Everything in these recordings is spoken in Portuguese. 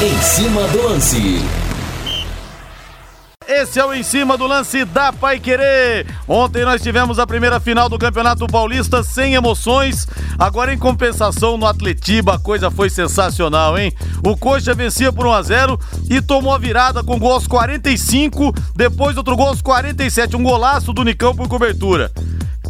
Em cima do lance. Esse é o em cima do lance da Pai Querer. Ontem nós tivemos a primeira final do Campeonato Paulista sem emoções. Agora, em compensação, no Atletiba, a coisa foi sensacional, hein? O Coxa vencia por 1 a 0 e tomou a virada com gol aos 45, depois outro gol aos 47. Um golaço do Nicão por cobertura.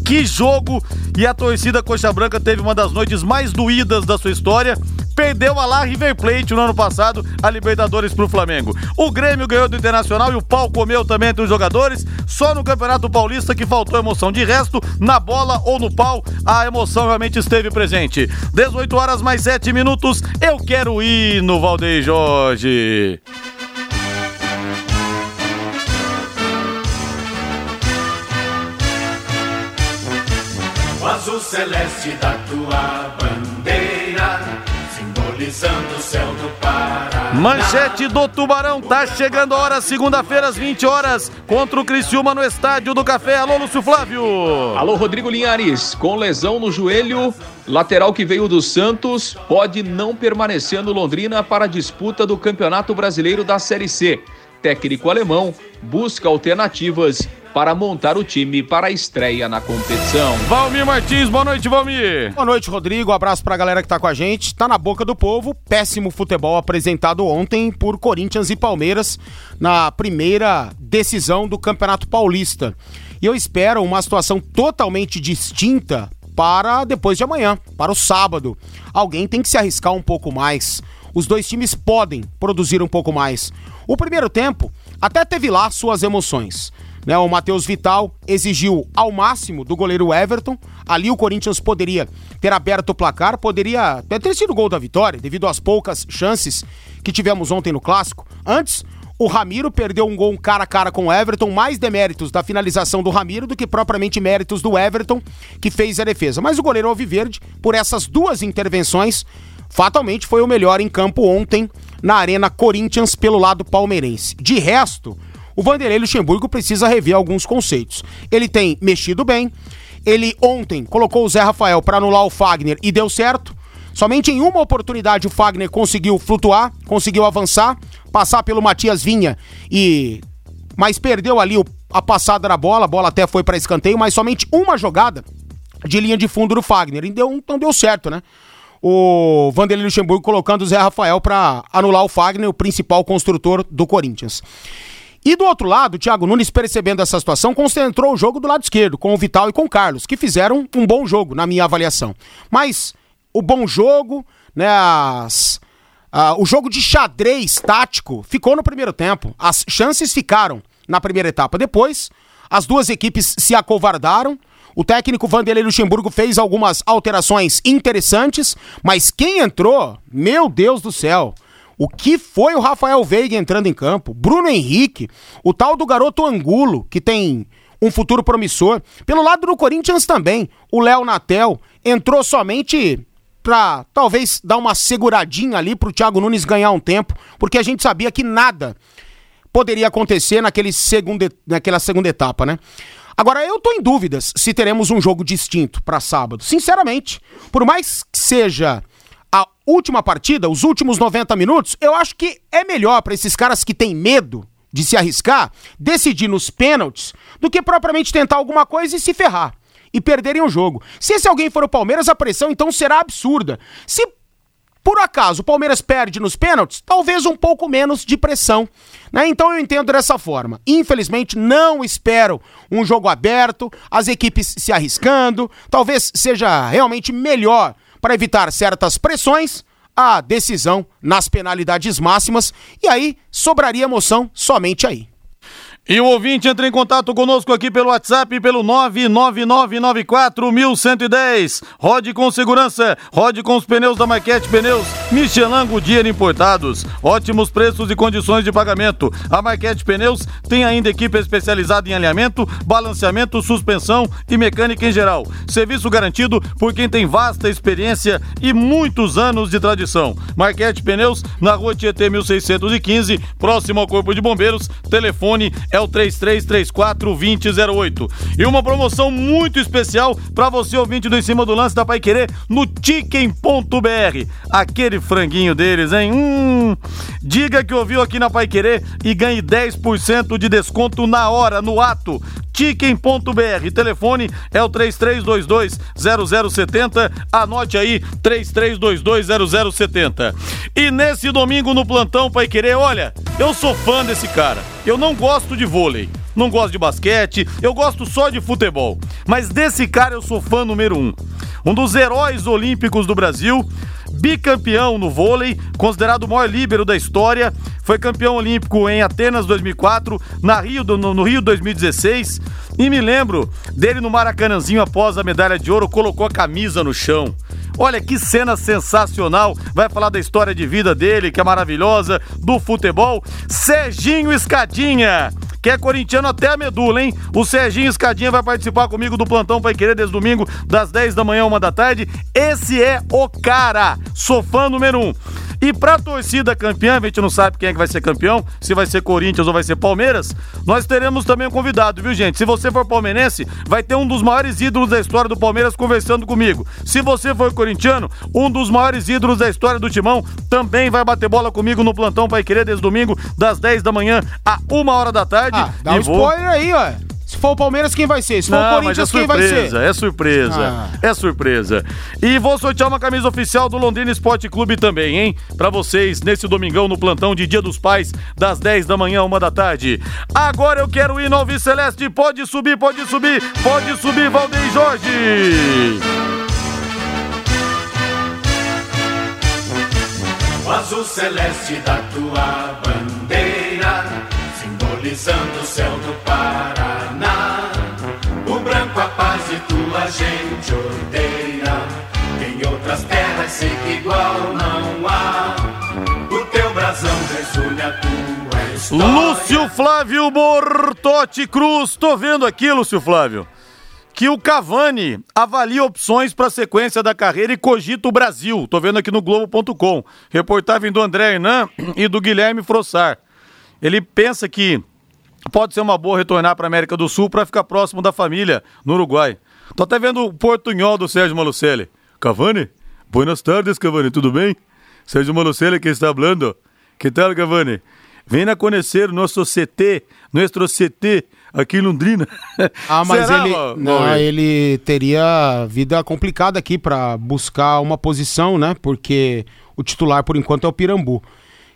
Que jogo! E a torcida Coxa Branca teve uma das noites mais doídas da sua história. Perdeu a lá River Plate no ano passado, a Libertadores pro Flamengo. O Grêmio ganhou do Internacional e o pau comeu também entre os jogadores. Só no Campeonato Paulista que faltou emoção. De resto, na bola ou no pau, a emoção realmente esteve presente. 18 horas mais 7 minutos. Eu quero ir no Valdeir Jorge. O azul celeste da tua simbolizando o céu do Pará. Manchete do Tubarão, tá chegando a hora, segunda-feira às 20 horas, contra o Criciúma no Estádio do Café. Alô, Lúcio Flávio. Alô, Rodrigo Linhares. Com lesão no joelho, lateral que veio do Santos pode não permanecer no Londrina para a disputa do Campeonato Brasileiro da Série C. Técnico alemão busca alternativas para montar o time para a estreia na competição. Valmir Martins, boa noite, Valmir. Boa noite, Rodrigo. Um abraço pra galera que tá com a gente. Tá na boca do povo. Péssimo futebol apresentado ontem por Corinthians e Palmeiras na primeira decisão do Campeonato Paulista. E eu espero uma situação totalmente distinta para depois de amanhã, para o sábado. Alguém tem que se arriscar um pouco mais. Os dois times podem produzir um pouco mais. O primeiro tempo até teve lá suas emoções. Né, o Matheus Vital exigiu ao máximo do goleiro Everton. Ali o Corinthians poderia ter aberto o placar, poderia ter sido o gol da vitória, devido às poucas chances que tivemos ontem no clássico. Antes, o Ramiro perdeu um gol cara a cara com o Everton, mais deméritos da finalização do Ramiro do que propriamente méritos do Everton, que fez a defesa. Mas o goleiro Alviverde, por essas duas intervenções, fatalmente foi o melhor em campo ontem na Arena Corinthians pelo lado palmeirense. De resto, o Vanderlei Luxemburgo precisa rever alguns conceitos. Ele tem mexido bem, ele ontem colocou o Zé Rafael para anular o Fagner e deu certo. Somente em uma oportunidade o Fagner conseguiu flutuar, conseguiu avançar, passar pelo Matias Vinha e mas perdeu ali o- a passada da bola, a bola até foi para escanteio, mas somente uma jogada de linha de fundo do Fagner. E deu, então deu certo, né? O Vanderlei Luxemburgo colocando o Zé Rafael para anular o Fagner, o principal construtor do Corinthians. E do outro lado, o Thiago Nunes, percebendo essa situação, concentrou o jogo do lado esquerdo, com o Vital e com o Carlos, que fizeram um bom jogo, na minha avaliação. Mas o bom jogo, né, as- ah, o jogo de xadrez tático ficou no primeiro tempo. As chances ficaram na primeira etapa. Depois, as duas equipes se acovardaram. O técnico Vanderlei Luxemburgo fez algumas alterações interessantes, mas quem entrou, meu Deus do céu, o que foi o Rafael Veiga entrando em campo? Bruno Henrique, o tal do garoto Angulo, que tem um futuro promissor. Pelo lado do Corinthians também, o Léo Natel entrou somente pra talvez dar uma seguradinha ali pro Thiago Nunes ganhar um tempo, porque a gente sabia que nada poderia acontecer naquele segundo, naquela segunda etapa, né? Agora, eu tô em dúvidas se teremos um jogo distinto para sábado. Sinceramente, por mais que seja a última partida, os últimos 90 minutos, eu acho que é melhor para esses caras que têm medo de se arriscar, decidir nos pênaltis, do que propriamente tentar alguma coisa e se ferrar. E perderem o jogo. Se esse alguém for o Palmeiras, a pressão então será absurda. Se por acaso o Palmeiras perde nos pênaltis, talvez um pouco menos de pressão. Né? Então eu entendo dessa forma. Infelizmente, não espero um jogo aberto, as equipes se arriscando. Talvez seja realmente melhor para evitar certas pressões a decisão nas penalidades máximas. E aí sobraria emoção somente aí. E o ouvinte entra em contato conosco aqui pelo WhatsApp pelo 999941110. Rode com segurança, rode com os pneus da Maquete Pneus, Michelin Goodyear importados. Ótimos preços e condições de pagamento. A Maquete Pneus tem ainda equipe especializada em alinhamento, balanceamento, suspensão e mecânica em geral. Serviço garantido por quem tem vasta experiência e muitos anos de tradição. Marquete Pneus, na rua Tietê 1615, próximo ao Corpo de Bombeiros. Telefone é é o 3334 2008. E uma promoção muito especial para você ouvinte do Em Cima do Lance da Pai Querer no Chicken.br. Aquele franguinho deles, hein? Hum, diga que ouviu aqui na Pai Querer e ganhe 10% de desconto na hora, no ato chicken.br. Telefone é o 3322-0070. Anote aí, 3322-0070. E nesse domingo no plantão Pai Querer, olha, eu sou fã desse cara. Eu não gosto de vôlei, não gosto de basquete, eu gosto só de futebol. Mas desse cara eu sou fã número um. Um dos heróis olímpicos do Brasil bicampeão no vôlei, considerado o maior líbero da história, foi campeão olímpico em Atenas 2004, na Rio, no, no Rio 2016, e me lembro dele no Maracanãzinho após a medalha de ouro, colocou a camisa no chão. Olha que cena sensacional. Vai falar da história de vida dele, que é maravilhosa, do futebol. Serginho Escadinha que é corintiano até a medula, hein? O Serginho Escadinha vai participar comigo do plantão Pai Querer desde domingo, das 10 da manhã, uma da tarde. Esse é o cara. Sou fã número um. E pra torcida campeã, a gente não sabe quem é que vai ser campeão, se vai ser Corinthians ou vai ser Palmeiras, nós teremos também um convidado, viu, gente? Se você for palmeirense, vai ter um dos maiores ídolos da história do Palmeiras conversando comigo. Se você for corintiano, um dos maiores ídolos da história do Timão também vai bater bola comigo no plantão Pai Querer desde domingo, das 10 da manhã a 1 hora da tarde. Ah, dá um vou... spoiler aí, ó. Se for o Palmeiras, quem vai ser? Se for Não, o Corinthians, é quem vai ser? É surpresa, ah. é surpresa. E vou sortear uma camisa oficial do Londrina Esporte Clube também, hein? Pra vocês, nesse domingão, no plantão de Dia dos Pais, das 10 da manhã, uma da tarde. Agora eu quero ir no Alves Celeste. Pode subir, pode subir, pode subir, Valdeir Jorge. O azul celeste da tua bandeira, simbolizando o céu do Paraná. Branco a paz e tua gente odeia. Em outras terras sei que igual não há. O teu brasão resume a tua história. Lúcio Flávio Bortotti Cruz, tô vendo aqui, Lúcio Flávio que o Cavani avalia opções para a sequência da carreira e cogita o Brasil. Tô vendo aqui no Globo.com. Reportagem do André Hernan e do Guilherme Frossar. Ele pensa que pode ser uma boa retornar para a América do Sul para ficar próximo da família no Uruguai. Tô até vendo o portunhol do Sérgio Malucelli. Cavani? Buenas tardes, Cavani, tudo bem? Sérgio Malucelli que está falando. Que tal, Cavani? Venha conhecer nosso CT, nosso CT aqui em Londrina. Ah, mas Será, ele, não, ele teria vida complicada aqui para buscar uma posição, né? Porque o titular por enquanto é o Pirambu.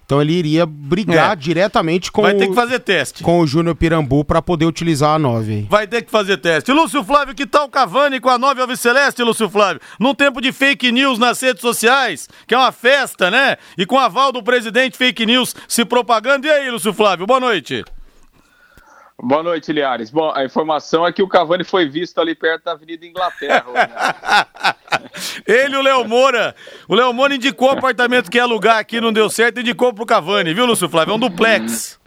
Então ele iria brigar é. diretamente com Vai ter que fazer teste. Com o Júnior Pirambu para poder utilizar a 9. Vai ter que fazer teste. Lúcio Flávio, que tal Cavani com a 9 Alves Celeste, Lúcio Flávio? Num tempo de fake news nas redes sociais, que é uma festa, né? E com aval do presidente fake news se propagando. E aí, Lúcio Flávio, boa noite. Boa noite, Liares. Bom, a informação é que o Cavani foi visto ali perto da Avenida Inglaterra. Né? Ele e o Léo Moura. O Léo Moura indicou o apartamento que ia alugar aqui, não deu certo, indicou pro Cavani, viu, Lúcio Flávio? É um duplex.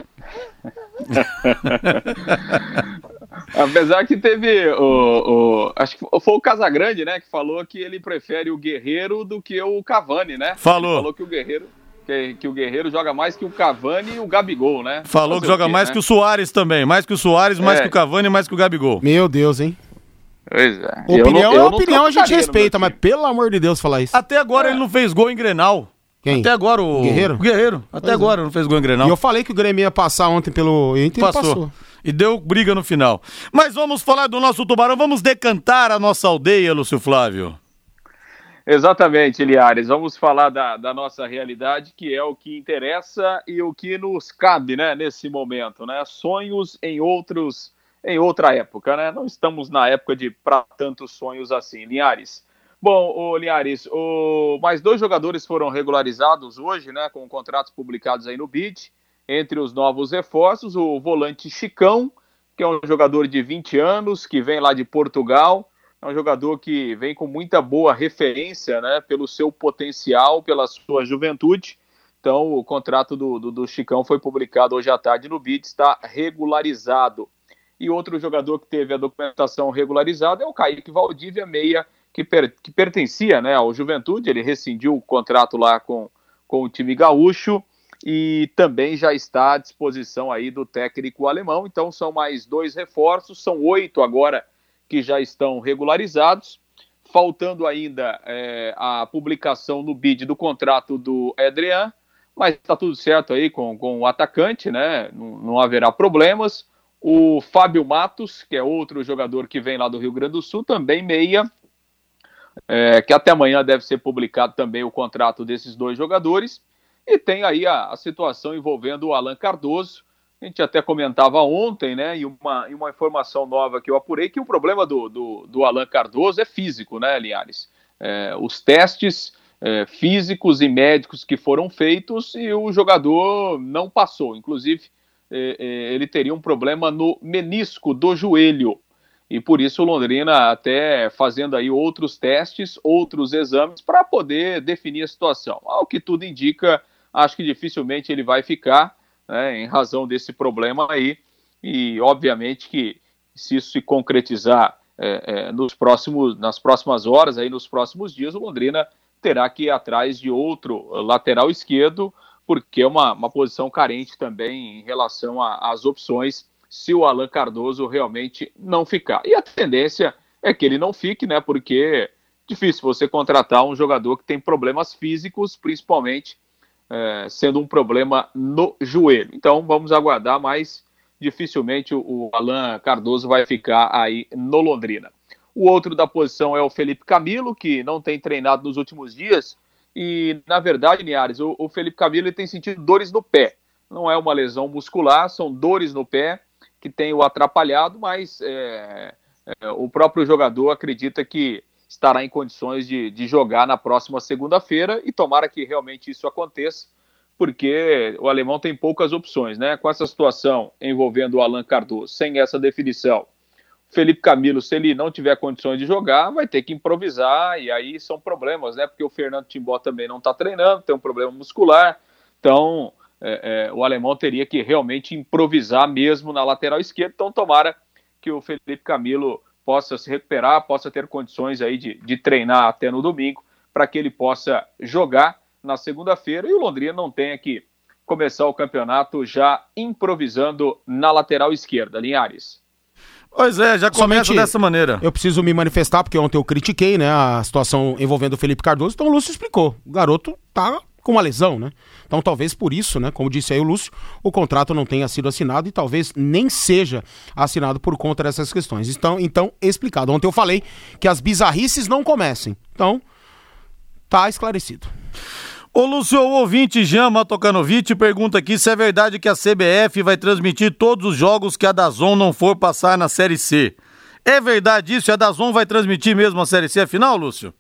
Apesar que teve o, o, Acho que foi o Casagrande, né? Que falou que ele prefere o Guerreiro do que o Cavani, né? Falou. Ele falou que o Guerreiro que, que, o Guerreiro joga mais que o Cavani e o Gabigol, né? Falou que joga quê, mais né? que o Soares também. Mais que o Soares, mais é. que o Cavani, mais que o Gabigol. Meu Deus, hein? Pois é. Opinião não, é opinião, a gente respeita, mas pelo amor de Deus falar isso. Até agora é. ele não fez gol em Grenal. Quem? Até agora o Guerreiro. O Guerreiro. Até pois é. agora é. não fez gol em Grenal. E eu falei que o Grêmio ia passar ontem pelo Inter passou. passou. E deu briga no final. Mas vamos falar do nosso tubarão, vamos decantar a nossa aldeia, Lúcio Flávio. Exatamente, Liares. Vamos falar da, da, nossa realidade, que é o que interessa e o que nos cabe, né, nesse momento, né? Sonhos em outros, em outra época, né? Não estamos na época de para tantos sonhos assim, Liares. Bom, o Liares, o, mais dois jogadores foram regularizados hoje, né, com contratos publicados aí no BID. Entre os novos reforços, o volante Chicão, que é um jogador de 20 anos, que vem lá de Portugal é um jogador que vem com muita boa referência, né, pelo seu potencial, pela sua juventude. Então, o contrato do, do, do Chicão foi publicado hoje à tarde no BID, está regularizado. E outro jogador que teve a documentação regularizada é o Kaique Valdívia, meia, que, per, que pertencia né, ao Juventude, ele rescindiu o contrato lá com, com o time gaúcho. e também já está à disposição aí do técnico alemão. Então são mais dois reforços, são oito agora que já estão regularizados. Faltando ainda é, a publicação no bid do contrato do Adrian, mas está tudo certo aí com, com o atacante, né? Não, não haverá problemas. O Fábio Matos, que é outro jogador que vem lá do Rio Grande do Sul, também meia, é, que até amanhã deve ser publicado também o contrato desses dois jogadores. E tem aí a, a, situação envolvendo o Alan Cardoso. A gente até comentava ontem, né? E uma, e uma informação nova que eu apurei, que o problema do, do, do Alan Cardoso é físico, né, Linhares? É, os testes é, físicos e médicos que foram feitos e o jogador não passou. Inclusive, é, é, ele teria um problema no menisco do joelho. E por isso o Londrina até fazendo aí outros testes, outros exames para poder definir a situação. Ao que tudo indica, acho que dificilmente ele vai ficar, né, em razão desse problema aí. E obviamente que se isso se concretizar é, é, nos próximos, nas próximas horas, aí nos próximos dias, o Londrina terá que ir atrás de outro lateral esquerdo, porque é uma, uma posição carente também em relação às opções se o Alan Cardoso realmente não ficar. E a tendência é que ele não fique, né? Porque é difícil você contratar um jogador que tem problemas físicos, principalmente é, sendo um problema no joelho. Então vamos aguardar, mas dificilmente o, Alan Cardoso vai ficar aí no Londrina. O outro da posição é o Felipe Camilo, que não tem treinado nos últimos dias. E, na verdade, Niares, o, o Felipe Camilo tem sentido dores no pé. Não é uma lesão muscular, são dores no pé que tem o atrapalhado, mas é, é, o próprio jogador acredita que estará em condições de, de jogar na próxima segunda-feira e tomara que realmente isso aconteça, porque o alemão tem poucas opções, né? Com essa situação envolvendo o Alan Cardoso, sem essa definição, Felipe Camilo, se ele não tiver condições de jogar, vai ter que improvisar, e aí são problemas, né? Porque o Fernando Timbó também não está treinando, tem um problema muscular, então é, é, o alemão teria que realmente improvisar mesmo na lateral esquerda. Então, tomara que o Felipe Camilo possa se recuperar, possa ter condições aí de, de treinar até no domingo, para que ele possa jogar na segunda-feira e o Londrina não tenha que começar o campeonato já improvisando na lateral esquerda, Linhares. Pois é, já começa Somente dessa maneira. Eu preciso me manifestar, porque ontem eu critiquei né, a situação envolvendo o Felipe Cardoso, então o Lúcio explicou. O garoto tá com uma lesão, né? Então talvez por isso, né, como disse aí o Lúcio, o contrato não tenha sido assinado e talvez nem seja assinado por conta dessas questões. Então, então explicado. Ontem eu falei que as bizarrices não comecem. Então, tá esclarecido. Ô Lúcio, o ouvinte Jama Tocanovic pergunta aqui se é verdade que a CBF vai transmitir todos os jogos que a Dazon não for passar na Série C. É verdade isso? A Dazon vai transmitir mesmo a Série C afinal, Lúcio?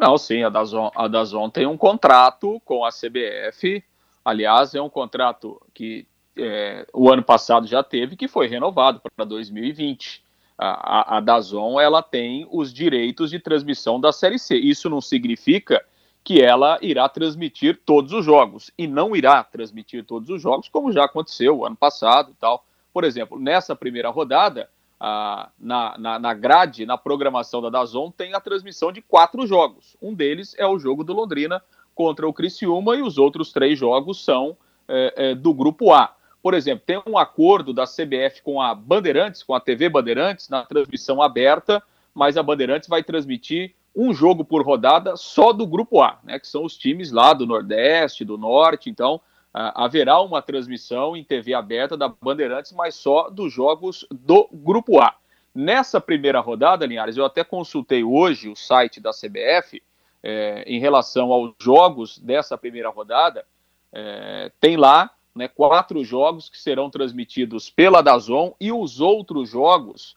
Não, sim, a Dazon, a Dazon tem um contrato com a CBF. Aliás, é um contrato que é, o ano passado já teve, que foi renovado para 2020. A, a, a Dazon ela tem os direitos de transmissão da Série C. Isso não significa que ela irá transmitir todos os jogos e não irá transmitir todos os jogos, como já aconteceu ano passado e tal. Por exemplo, nessa primeira rodada, na, na, na, grade, na programação da Dazon, tem a transmissão de quatro jogos. Um deles é o jogo do Londrina contra o Criciúma e os outros três jogos são é, é, do Grupo A. Por exemplo, tem um acordo da CBF com a Bandeirantes, com a TV Bandeirantes, na transmissão aberta, mas a Bandeirantes vai transmitir um jogo por rodada só do Grupo A, né, que são os times lá do Nordeste, do Norte. Então, haverá uma transmissão em TV aberta da Bandeirantes, mas só dos jogos do Grupo A. Nessa primeira rodada, Linhares, eu até consultei hoje o site da CBF é, em relação aos jogos dessa primeira rodada. É, tem lá né, quatro jogos que serão transmitidos pela Dazon e os outros jogos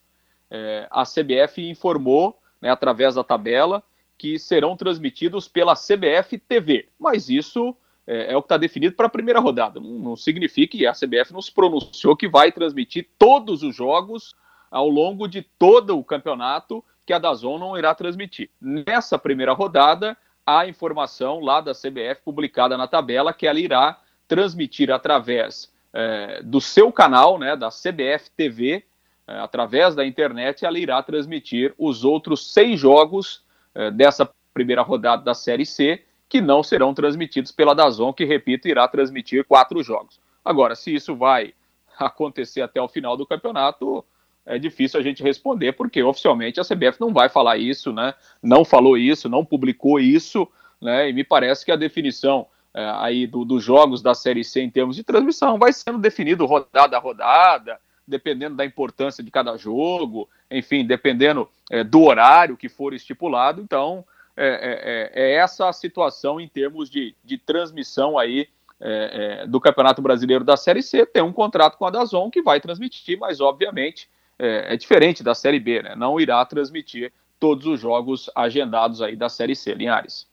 é, a CBF informou, né, através da tabela, que serão transmitidos pela CBF TV. Mas isso é, é o que está definido para a primeira rodada. Não, não significa que a CBF não se pronunciou que vai transmitir todos os jogos ao longo de todo o campeonato que a Dazon não irá transmitir. Nessa primeira rodada, há informação lá da CBF publicada na tabela que ela irá transmitir através é, do seu canal, né, da CBF TV, é, através da internet, ela irá transmitir os outros seis jogos é, dessa primeira rodada da Série C que não serão transmitidos pela Dazon, que, repito, irá transmitir quatro jogos. Agora, se isso vai acontecer até o final do campeonato, é difícil a gente responder, porque oficialmente a CBF não vai falar isso, né? Não falou isso, não publicou isso, né? E me parece que a definição é, aí dos do jogos da Série C em termos de transmissão vai sendo definido rodada a rodada, dependendo da importância de cada jogo, enfim, dependendo é, do horário que for estipulado. Então, é, é, é, é essa a situação em termos de, de transmissão aí é, é, do Campeonato Brasileiro da Série C. Tem um contrato com a Dazon que vai transmitir, mas obviamente é, diferente da Série B, né? Não irá transmitir todos os jogos agendados aí da Série C, Linhares.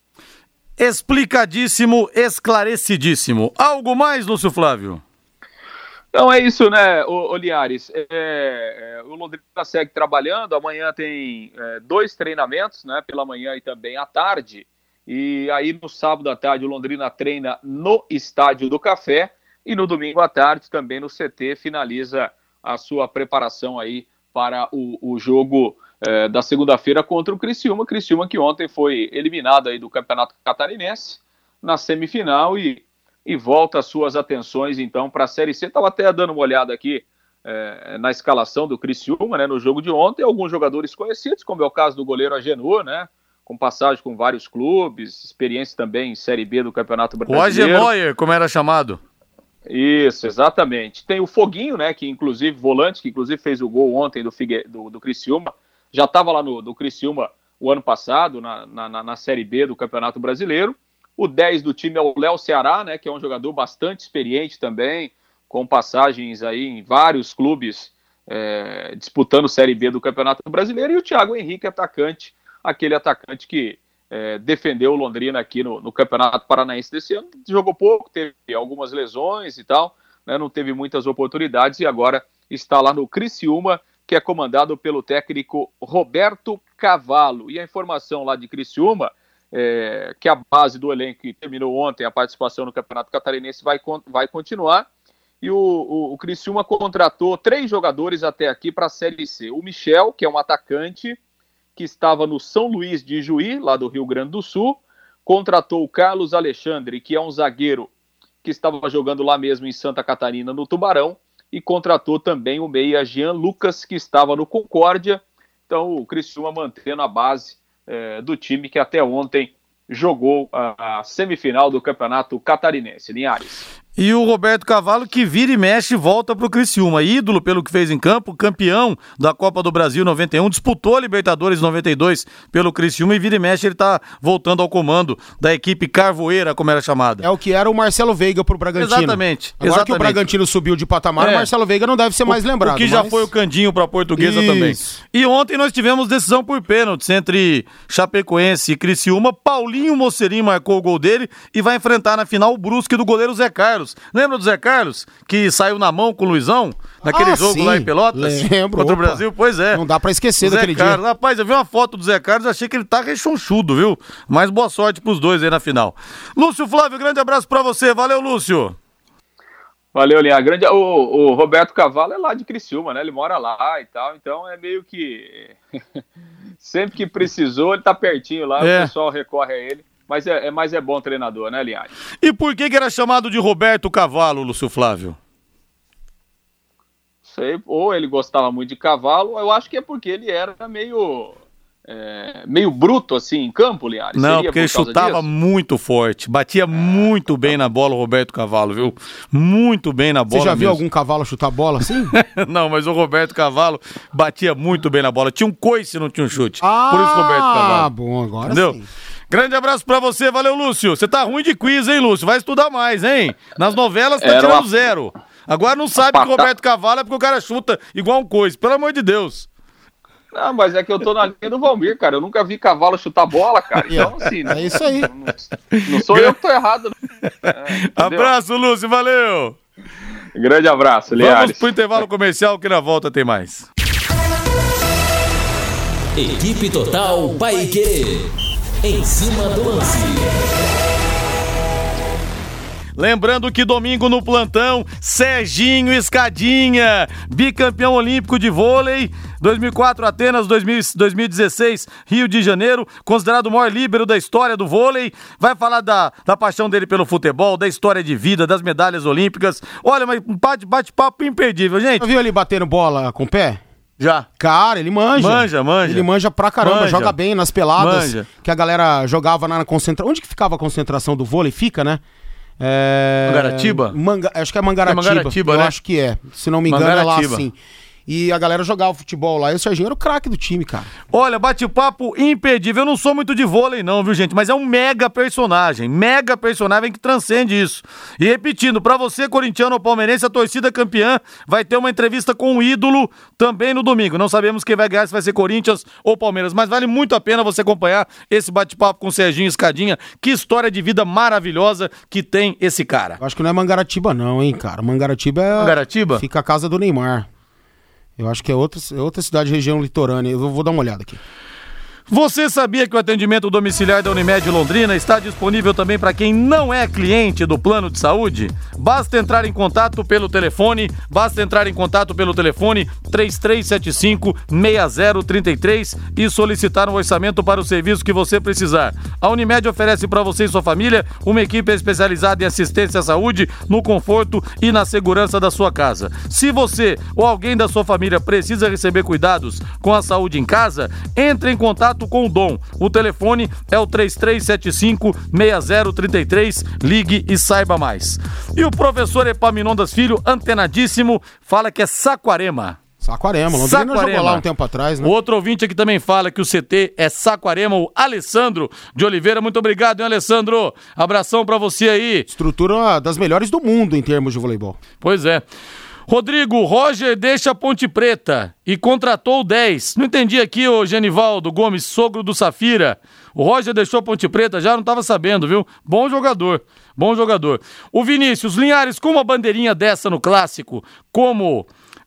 Explicadíssimo, esclarecidíssimo. Algo mais, Lúcio Flávio? Então é isso, né, o, Liares? É, é, o Londrina segue trabalhando. Amanhã tem é, dois treinamentos, né? Pela manhã e também à tarde. E aí no sábado à tarde o Londrina treina no Estádio do Café e no domingo à tarde também no CT finaliza a sua preparação aí para o, o jogo é, da segunda-feira contra o Criciúma. Criciúma que ontem foi eliminado aí do Campeonato Catarinense na semifinal e e volta as suas atenções então para a Série C. Estava até dando uma olhada aqui é, na escalação do Criciúma, né, no jogo de ontem, alguns jogadores conhecidos, como é o caso do goleiro Agenor, né, com passagem com vários clubes, experiência também em Série B do Campeonato Brasileiro. O Agenor, como era chamado. Isso, exatamente. Tem o Foguinho, né, que inclusive, volante, que inclusive fez o gol ontem do, Figue, do, do Criciúma, já estava lá no do Criciúma o ano passado, na, na, na Série B do Campeonato Brasileiro. O 10 do time é o Léo Ceará, né, que é um jogador bastante experiente também, com passagens aí em vários clubes é, disputando Série B do Campeonato Brasileiro. E o Thiago Henrique, atacante, aquele atacante que é, defendeu o Londrina aqui no, no, Campeonato Paranaense desse ano. Jogou pouco, teve algumas lesões e tal, né, não teve muitas oportunidades e agora está lá no Criciúma, que é comandado pelo técnico Roberto Cavalo. E a informação lá de Criciúma é, que a base do elenco que terminou ontem a participação no Campeonato Catarinense vai, vai continuar. E o, o, o Criciúma contratou três jogadores até aqui para a Série C. O Michel, que é um atacante que estava no São Luís de Juí, lá do Rio Grande do Sul. Contratou o Carlos Alexandre, que é um zagueiro que estava jogando lá mesmo em Santa Catarina, no Tubarão. E contratou também o meia Jean Lucas, que estava no Concórdia. Então o Criciúma mantendo a base é, do time que até ontem jogou a, a semifinal do Campeonato Catarinense. Linhares. E o Roberto Cavalo, que vira e mexe, volta para o Criciúma. Ídolo pelo que fez em campo, campeão da Copa do Brasil 91, disputou a Libertadores 92 pelo Criciúma e vira e mexe ele está voltando ao comando da equipe Carvoeira, como era chamada. É o que era o Marcelo Veiga para o Bragantino. Exatamente. Agora exatamente. que o Bragantino subiu de patamar, é. o Marcelo Veiga não deve ser mais lembrado. O que mas... já foi o Candinho para a Portuguesa Isso. também. E ontem nós tivemos decisão por pênaltis entre Chapecoense e Criciúma. Paulinho Mocerinho marcou o gol dele e vai enfrentar na final o Brusque do goleiro Zé Carlos. Carlos. Lembra do Zé Carlos? Que saiu na mão com o Luizão? Naquele ah, jogo sim. lá em Pelotas? Lembro. Contra Opa. o Brasil? Pois é. Não dá pra esquecer daquele Carlos. dia. Rapaz, eu vi uma foto do Zé Carlos achei que ele tá rechonchudo, viu? Mas boa sorte pros dois aí na final. Lúcio Flávio, grande abraço pra você. Valeu, Lúcio. Valeu, Linha. Grande, o, o, Roberto Cavalo é lá de Criciúma, né? Ele mora lá e tal, então é meio que sempre que precisou ele tá pertinho lá, é. o pessoal recorre a ele. Mas é, é, mas é bom treinador, né, Linhares? E por que, que era chamado de Roberto Cavalo, Lúcio Flávio? Sei, ou ele gostava muito de cavalo, eu acho que é porque ele era meio é, meio bruto assim em campo, Linhares. Não, Seria porque por ele chutava disso? muito forte, batia é, muito bem na bola o Roberto Cavalo, viu? Muito bem na bola. Você já mesmo. viu algum cavalo chutar bola assim? não, mas o Roberto Cavalo batia muito bem na bola. Tinha um coice, não tinha um chute. Ah, por isso Roberto Cavalo. Ah, bom, agora Entendeu? sim. Grande abraço pra você, valeu, Lúcio. Você tá ruim de quiz, hein, Lúcio? Vai estudar mais, hein? Nas novelas tá Era tirando uma... zero. Agora não sabe que o Roberto Cavalo é porque o cara chuta igual um coisa, pelo amor de Deus. Não, mas é que eu tô na linha do Valmir, cara. Eu nunca vi cavalo chutar bola, cara. Então, assim. É isso aí. Não, não sou eu que tô errado. É, abraço, Lúcio, valeu. Grande abraço, Liares. Vamos pro intervalo comercial que na volta tem mais. Equipe Total Paique. Em cima do lance. Lembrando que domingo no plantão, Serginho Escadinha, bicampeão olímpico de vôlei, 2004 Atenas, 2000, 2016 Rio de Janeiro, considerado o maior líbero da história do vôlei. Vai falar da, da paixão dele pelo futebol, da história de vida, das medalhas olímpicas. Olha, mas um bate- bate-papo imperdível, gente. Já viu ele batendo bola com o pé? Já. Cara, ele manja. Manja, manja. Ele manja pra caramba, Manja. joga bem nas peladas. Manja. Que a galera jogava na concentração. Onde que ficava a concentração do vôlei? Fica, né? É... Mangaratiba? Manga... Acho que é Mangaratiba. É Mangaratiba, Eu né? acho que é. Se não me engano, é lá Mangaratiba. E a galera jogava futebol lá. E o Serginho era o craque do time, cara. Olha, bate-papo imperdível. Eu não sou muito de vôlei, não, viu, gente? Mas é um mega personagem. Mega personagem que transcende isso. E repetindo, pra você, corintiano ou palmeirense, a torcida campeã vai ter uma entrevista com um ídolo também no domingo. Não sabemos quem vai ganhar, se vai ser Corinthians ou Palmeiras. Mas vale muito a pena você acompanhar esse bate-papo com o Serginho Escadinha. Que história de vida maravilhosa que tem esse cara. Eu acho que não é Mangaratiba, não, hein, cara. Mangaratiba é. Mangaratiba? Fica a casa do Neymar. Eu acho que é outra, é outra cidade, região litorânea. Eu vou, vou dar uma olhada aqui. Você sabia que o atendimento domiciliar da Unimed Londrina está disponível também para quem não é cliente do plano de saúde? Basta entrar em contato pelo telefone, basta entrar em contato pelo telefone 3375-6033 e solicitar um orçamento para o serviço que você precisar. A Unimed oferece para você e sua família uma equipe especializada em assistência à saúde no conforto e na segurança da sua casa. Se você ou alguém da sua família precisa receber cuidados com a saúde em casa, entre em contato com o Dom. O telefone é o 3375-6033. Ligue e saiba mais. E o professor Epaminondas Filho, antenadíssimo, fala que é Saquarema. Saquarema. Londrina jogou Saquarema. lá um tempo atrás, né? Outro ouvinte aqui também fala que o CT é Saquarema, o Alessandro de Oliveira. Muito obrigado, hein, Alessandro? Abração pra você aí. Estrutura das melhores do mundo em termos de voleibol. Pois é. Rodrigo, Roger deixa a Ponte Preta e contratou o 10. Não entendi aqui, o Genivaldo Gomes, sogro do Safira. O Roger deixou Ponte Preta, já não estava sabendo, viu? Bom jogador, bom jogador. O Vinícius Linhares, com uma bandeirinha dessa no clássico, como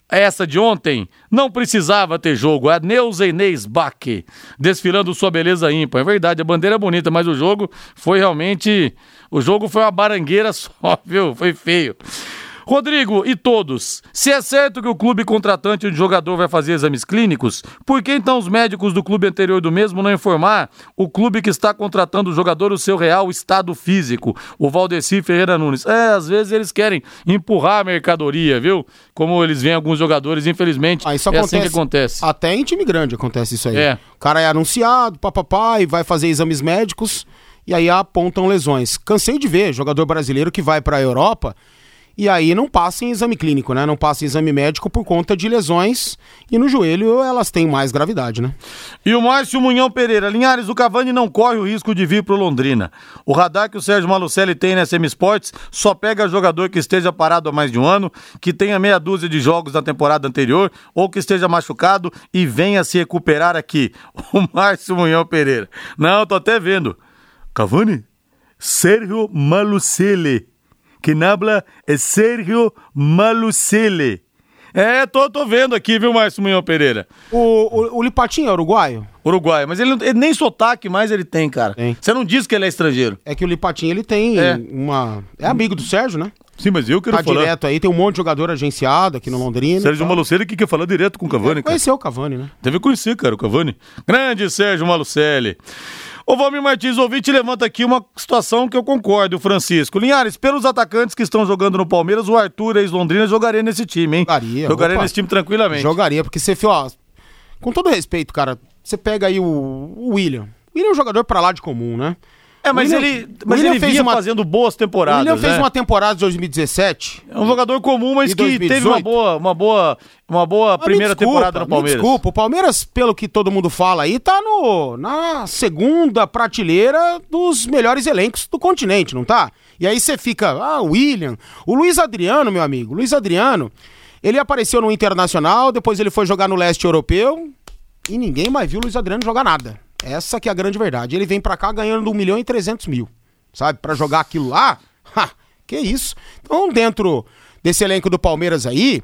essa de ontem, não precisava ter jogo. A Neuza Inês desfilando sua beleza ímpar. É verdade, a bandeira é bonita, mas o jogo foi realmente. O jogo foi uma barangueira só, viu? Foi feio. Rodrigo e todos, se é certo que o clube contratante de jogador vai fazer exames clínicos, por que então os médicos do clube anterior do mesmo não informar o clube que está contratando o jogador o seu real estado físico? O Valdeci Ferreira Nunes. É, às vezes eles querem empurrar a mercadoria, viu? Como eles veem alguns jogadores, infelizmente, Ah, isso é acontece, assim que acontece. Até em time grande acontece isso aí. É. O cara é anunciado, papapá, e vai fazer exames médicos e aí apontam lesões. Cansei de ver jogador brasileiro que vai pra Europa e aí não passa em exame clínico, né? Não passa em exame médico por conta de lesões e no joelho elas têm mais gravidade, né? E o Márcio Munhão Pereira. Linhares, o Cavani não corre o risco de vir pro Londrina. O radar que o Sérgio Malucelli tem na SM Sports só pega jogador que esteja parado há mais de um ano, que tenha meia dúzia de jogos na temporada anterior ou que esteja machucado e venha se recuperar aqui. O Márcio Munhão Pereira. Não, tô até vendo. Cavani? Sérgio Malucelli. Quem habla é Sérgio Malucelli. É, tô, tô vendo aqui, viu, Márcio Munhão Pereira? O, o, o Lipatinho é uruguaio? Uruguai, mas ele, não- ele nem sotaque mais ele tem, cara. Tem. Você não diz que ele é estrangeiro. É que o Lipatinho ele tem É. uma. É amigo do Sérgio, né? Sim, mas eu quero Tá direto aí, tem um monte de jogador agenciado aqui no Londrina. Sérgio. Malucelli que quer falar direto com o Cavani, cara. Conheceu o Cavani, né? Deve conhecer, cara, o Cavani. Grande Sérgio Malucelli. Ô Valmir Martins, ouvinte, levanta aqui uma situação que eu concordo, Francisco. Linhares, pelos atacantes que estão jogando no Palmeiras, o Arthur, ex-Londrina, jogaria nesse time, hein? Jogaria, Jogaria opa. nesse time tranquilamente. Jogaria, porque você, ó, com todo respeito, cara, você pega aí o, o William. O William é um jogador pra lá de comum, né? É, mas William- ele, mas William ele fez uma- fazendo boas temporadas, William fez né? uma temporada de 2017. É um jogador comum, mas que teve uma 2018? boa, uma boa, uma boa Mas me primeira desculpa, temporada no me Palmeiras. Desculpa, o Palmeiras, pelo que todo mundo fala aí, tá no, na segunda prateleira dos melhores elencos do continente, não tá? E aí você fica, ah, William. O Luiz Adriano, meu amigo, Luiz Adriano, ele apareceu no Internacional, depois ele foi jogar no leste europeu e ninguém mais viu o Luiz Adriano jogar nada. Essa que é a grande verdade. Ele vem pra cá ganhando 1 milhão e 300 mil, sabe? Pra jogar aquilo lá, ha, que isso. Então, dentro desse elenco do Palmeiras aí,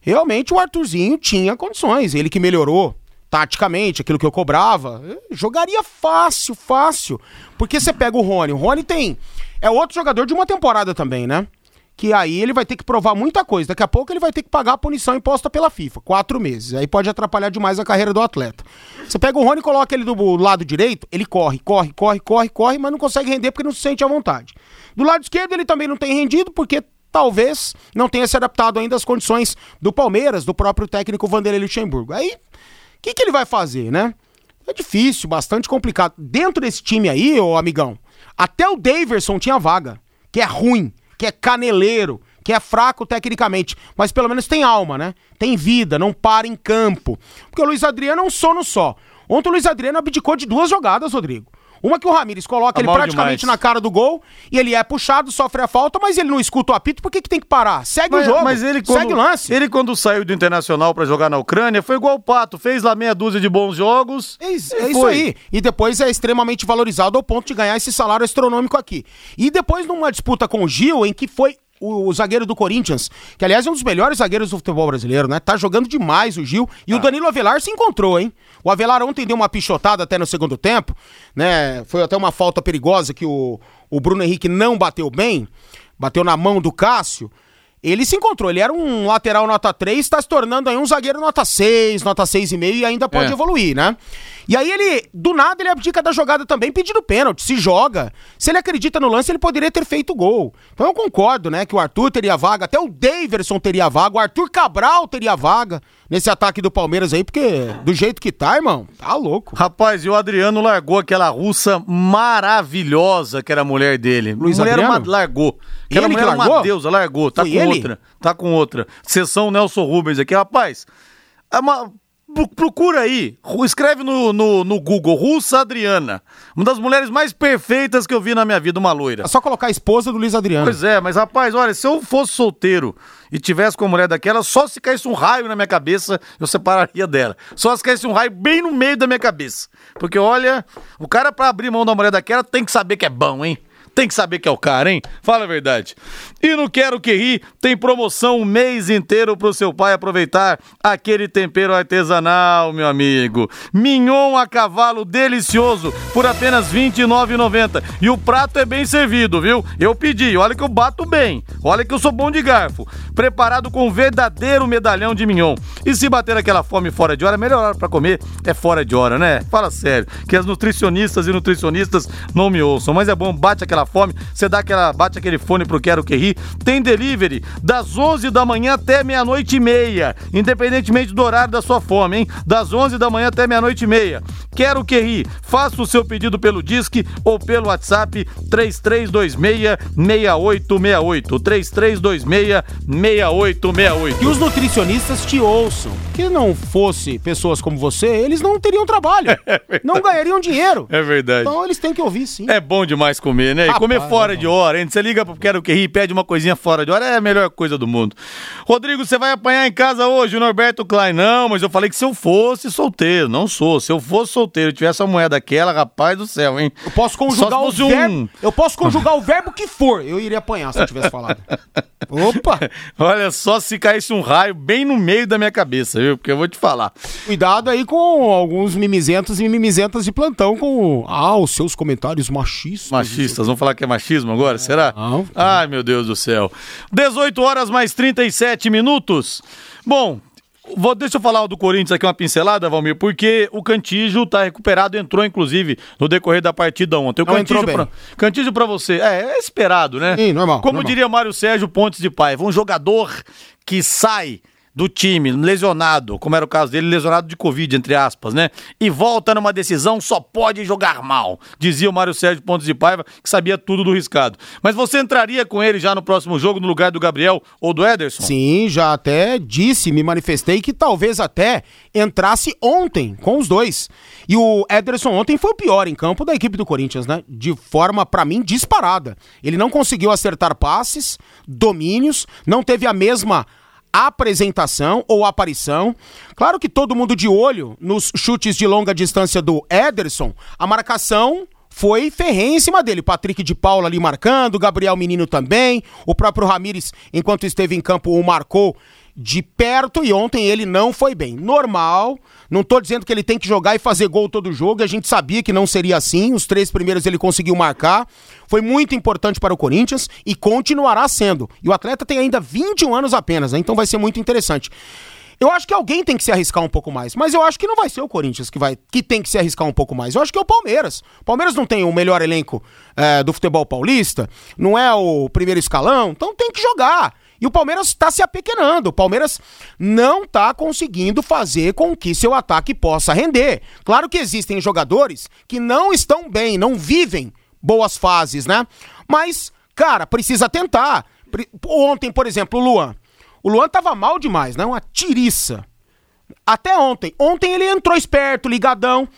realmente o Arthurzinho tinha condições. Ele que melhorou taticamente aquilo que eu cobrava. Jogaria fácil, fácil. Porque você pega o Rony. O Rony tem. É outro jogador de uma temporada também, né? Que aí ele vai ter que provar muita coisa. Daqui a pouco ele vai ter que pagar a punição imposta pela FIFA, quatro meses. Aí pode atrapalhar demais a carreira do atleta. Você pega o Rony coloca ele do lado direito, ele corre, corre, corre, corre, corre, mas não consegue render porque não se sente à vontade. Do lado esquerdo ele também não tem rendido porque talvez não tenha se adaptado ainda às condições do Palmeiras, do próprio técnico Vanderlei Luxemburgo. Aí, o que, que ele vai fazer, né? É difícil, bastante complicado. Dentro desse time aí, ô amigão, até o Daverson tinha vaga, que é ruim que é caneleiro, que é fraco tecnicamente, mas pelo menos tem alma, né? Tem vida, não para em campo. Porque o Luiz Adriano é um sono só. Ontem o Luiz Adriano abdicou de duas jogadas, Rodrigo. Uma que o Ramires coloca tá ele praticamente demais. na cara do gol e ele é puxado, sofre a falta, mas ele não escuta o apito, por que, que tem que parar? Segue mas, o jogo, mas ele, quando, segue o lance. Ele quando saiu do Internacional para jogar na Ucrânia, foi igual o Pato, fez lá meia dúzia de bons jogos. É, é isso aí. E depois é extremamente valorizado ao ponto de ganhar esse salário astronômico aqui. E depois numa disputa com o Gil, em que foi o, zagueiro do Corinthians, que aliás é um dos melhores zagueiros do futebol brasileiro, né? Tá jogando demais o Gil. E ah. o Danilo Avelar se encontrou, hein? O Avelar ontem deu uma pichotada até no segundo tempo, né? Foi até uma falta perigosa que o, o Bruno Henrique não bateu bem, bateu na mão do Cássio ele se encontrou. Ele era um lateral nota 3, está se tornando aí um zagueiro nota 6, nota 6,5 e ainda pode é. evoluir, né? E aí ele, do nada, ele abdica da jogada também pedindo pênalti, se joga. Se ele acredita no lance, ele poderia ter feito gol. Então eu concordo, né, que o Arthur teria vaga, até o Daverson teria vaga, o Arthur Cabral teria vaga nesse ataque do Palmeiras aí, porque do jeito que tá, irmão, tá louco. Rapaz, e o Adriano largou aquela russa maravilhosa que era a mulher dele. Luiz mulher Adriano? Uma, largou. Aquela ele mulher que largou? uma deusa, largou. Tá Foi com ele? outra. Tá com outra. Sessão Nelson Rubens aqui. Rapaz, é uma Procura aí, escreve no, no, no, Google, Russa Adriana. Uma das mulheres mais perfeitas que eu vi na minha vida, uma loira. É só colocar a esposa do Luiz Adriano. Pois é, mas rapaz, olha, se eu fosse solteiro e tivesse com uma mulher daquela, só se caísse um raio na minha cabeça, eu separaria dela. Só se caísse um raio bem no meio da minha cabeça. Porque olha, o cara pra abrir mão da mulher daquela tem que saber que é bom, hein? Tem que saber que é o cara, hein? Fala a verdade. E no Quero Que Ri tem promoção um mês inteiro pro seu pai aproveitar aquele tempero artesanal, meu amigo. Mignon a cavalo delicioso por apenas R$ 29,90. E o prato é bem servido, viu? Eu pedi, olha que eu bato bem. Olha que eu sou bom de garfo. Preparado com um verdadeiro medalhão de mignon. E se bater aquela fome fora de hora, melhor hora pra comer é fora de hora, né? Fala sério, que as nutricionistas e nutricionistas não me ouçam, mas é bom, bate aquela fome, você dá aquela, bate aquele fone pro Quero Que Ri. Tem delivery das 11 da manhã até meia-noite e meia, independentemente do horário da sua fome, hein? Das 11 da manhã até meia-noite e meia. Quero Que Ri. Faça o seu pedido pelo Disque ou pelo WhatsApp 3326-6868. 3326-6868. E os nutricionistas te ouçam. Que não fosse pessoas como você, eles não teriam trabalho. É não ganhariam dinheiro. É verdade. Então eles têm que ouvir sim. É bom demais comer, né? Rapaz, comer fora é de hora, hein? Você liga pro Quero Que Ri e pede uma coisinha fora de hora, é a melhor coisa do mundo. Rodrigo, você vai apanhar em casa hoje, o Norberto Klein. Não, mas eu falei que se eu fosse solteiro, não sou. Se eu fosse solteiro e tivesse a moeda daquela, rapaz do céu, hein? Eu posso conjugar o verbo. Um... Eu posso conjugar o verbo que for. Eu iria apanhar se eu tivesse falado. Opa! Olha só se caísse um raio bem no meio da minha cabeça, viu? Porque eu vou te falar. Cuidado aí com alguns mimizentos e mimizentas de plantão com ah, os seus comentários machistas. Machistas, vamos falar que é machismo agora? Será? Não. Ai, meu Deus do céu. 18 horas mais 37 minutos. Bom, Vou, deixa eu falar do Corinthians aqui uma pincelada, Valmir, porque o Cantígio tá recuperado, entrou inclusive no decorrer da partida ontem. O Não Cantígio pra, Cantígio pra você, é, é esperado, né? Sim, normal. Como normal. diria Mário Sérgio Pontes de Paiva, um jogador que sai do time, lesionado, como era o caso dele, lesionado de Covid, entre aspas, né? E volta numa decisão, só pode jogar mal, dizia o Mário Sérgio Pontes de Paiva, que sabia tudo do riscado. Mas você entraria com ele já no próximo jogo, no lugar do Gabriel ou do Ederson? Sim, já até disse, me manifestei que talvez até entrasse ontem com os dois. E o Ederson ontem foi o pior em campo da equipe do Corinthians, né? De forma, para mim, disparada. Ele não conseguiu acertar passes, domínios, não teve a mesma apresentação ou aparição. Claro que todo mundo de olho nos chutes de longa distância do Ederson, a marcação foi ferrenha em cima dele. Patrick de Paula ali marcando, Gabriel Menino também, o próprio Ramires, enquanto esteve em campo, o marcou de perto e ontem ele não foi bem. Normal, não tô dizendo que ele tem que jogar e fazer gol todo jogo, a gente sabia que não seria assim. Os três primeiros ele conseguiu marcar. Foi muito importante para o Corinthians e continuará sendo. E o atleta tem ainda 21 anos apenas, né? Então vai ser muito interessante. Eu acho que alguém tem que se arriscar um pouco mais, mas eu acho que não vai ser o Corinthians que vai que tem que se arriscar um pouco mais. Eu acho que é o Palmeiras. O Palmeiras não tem o melhor elenco é, do futebol paulista, não é o primeiro escalão, então tem que jogar. E o Palmeiras está se apequenando. O Palmeiras não está conseguindo fazer com que seu ataque possa render. Claro que existem jogadores que não estão bem, não vivem boas fases, né? Mas, cara, precisa tentar. Ontem, por exemplo, o Luan. O Luan tava mal demais, né? Uma tiriça. Até ontem. Ontem ele entrou esperto, ligadão.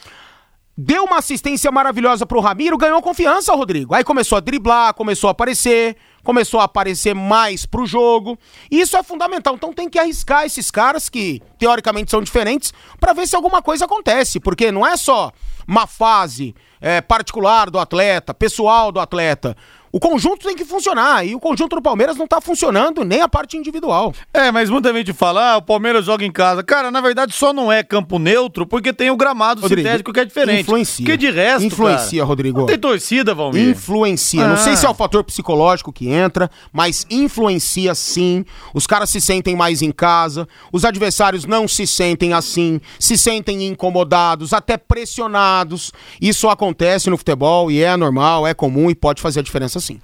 Deu uma assistência maravilhosa pro Ramiro, ganhou confiança, Rodrigo. Aí começou a driblar, começou a aparecer, começou a aparecer mais pro jogo. Isso é fundamental. Então tem que arriscar esses caras que teoricamente são diferentes para ver se alguma coisa acontece, porque não é só uma fase é, particular do atleta, pessoal do atleta. O conjunto tem que funcionar e o conjunto do Palmeiras não tá funcionando nem a parte individual. É, mas muita gente fala, ah, o Palmeiras joga em casa. Cara, na verdade só não é campo neutro porque tem o gramado Rodrigo, sintético que é diferente. Influencia. Porque de resto, Influencia, cara, Rodrigo. Não tem torcida, Valmir. Influencia. Ah. Não sei se é o fator psicológico que entra, mas influencia sim. Os caras se sentem mais em casa, os adversários não se sentem assim, se sentem incomodados, até pressionados. Isso acontece no futebol e é normal, é comum e pode fazer a diferença sim.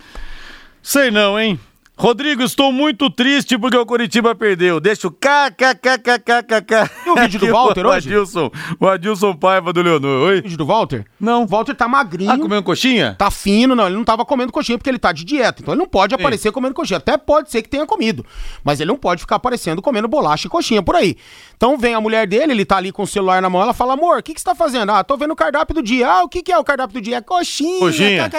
Sei não, hein? Rodrigo, estou muito triste porque o Curitiba perdeu. Deixa o kkkkkk. E o vídeo do Walter o hoje? Adilson, o Adilson Paiva do Leonor. Oi? O vídeo do Walter? Não. O Walter tá magrinho. Ah, comendo coxinha? Tá fino, não. Ele não tava comendo coxinha porque ele tá de dieta. Então ele não pode aparecer Sim. comendo coxinha. Até pode ser que tenha comido. Mas ele não pode ficar aparecendo comendo bolacha e coxinha por aí. Então vem a mulher dele, ele tá ali com o celular na mão. Ela fala, amor, o que, que você tá fazendo? Ah, tô vendo o cardápio do dia. Ah, o que, que é o cardápio do dia? É coxinha. Coxinha.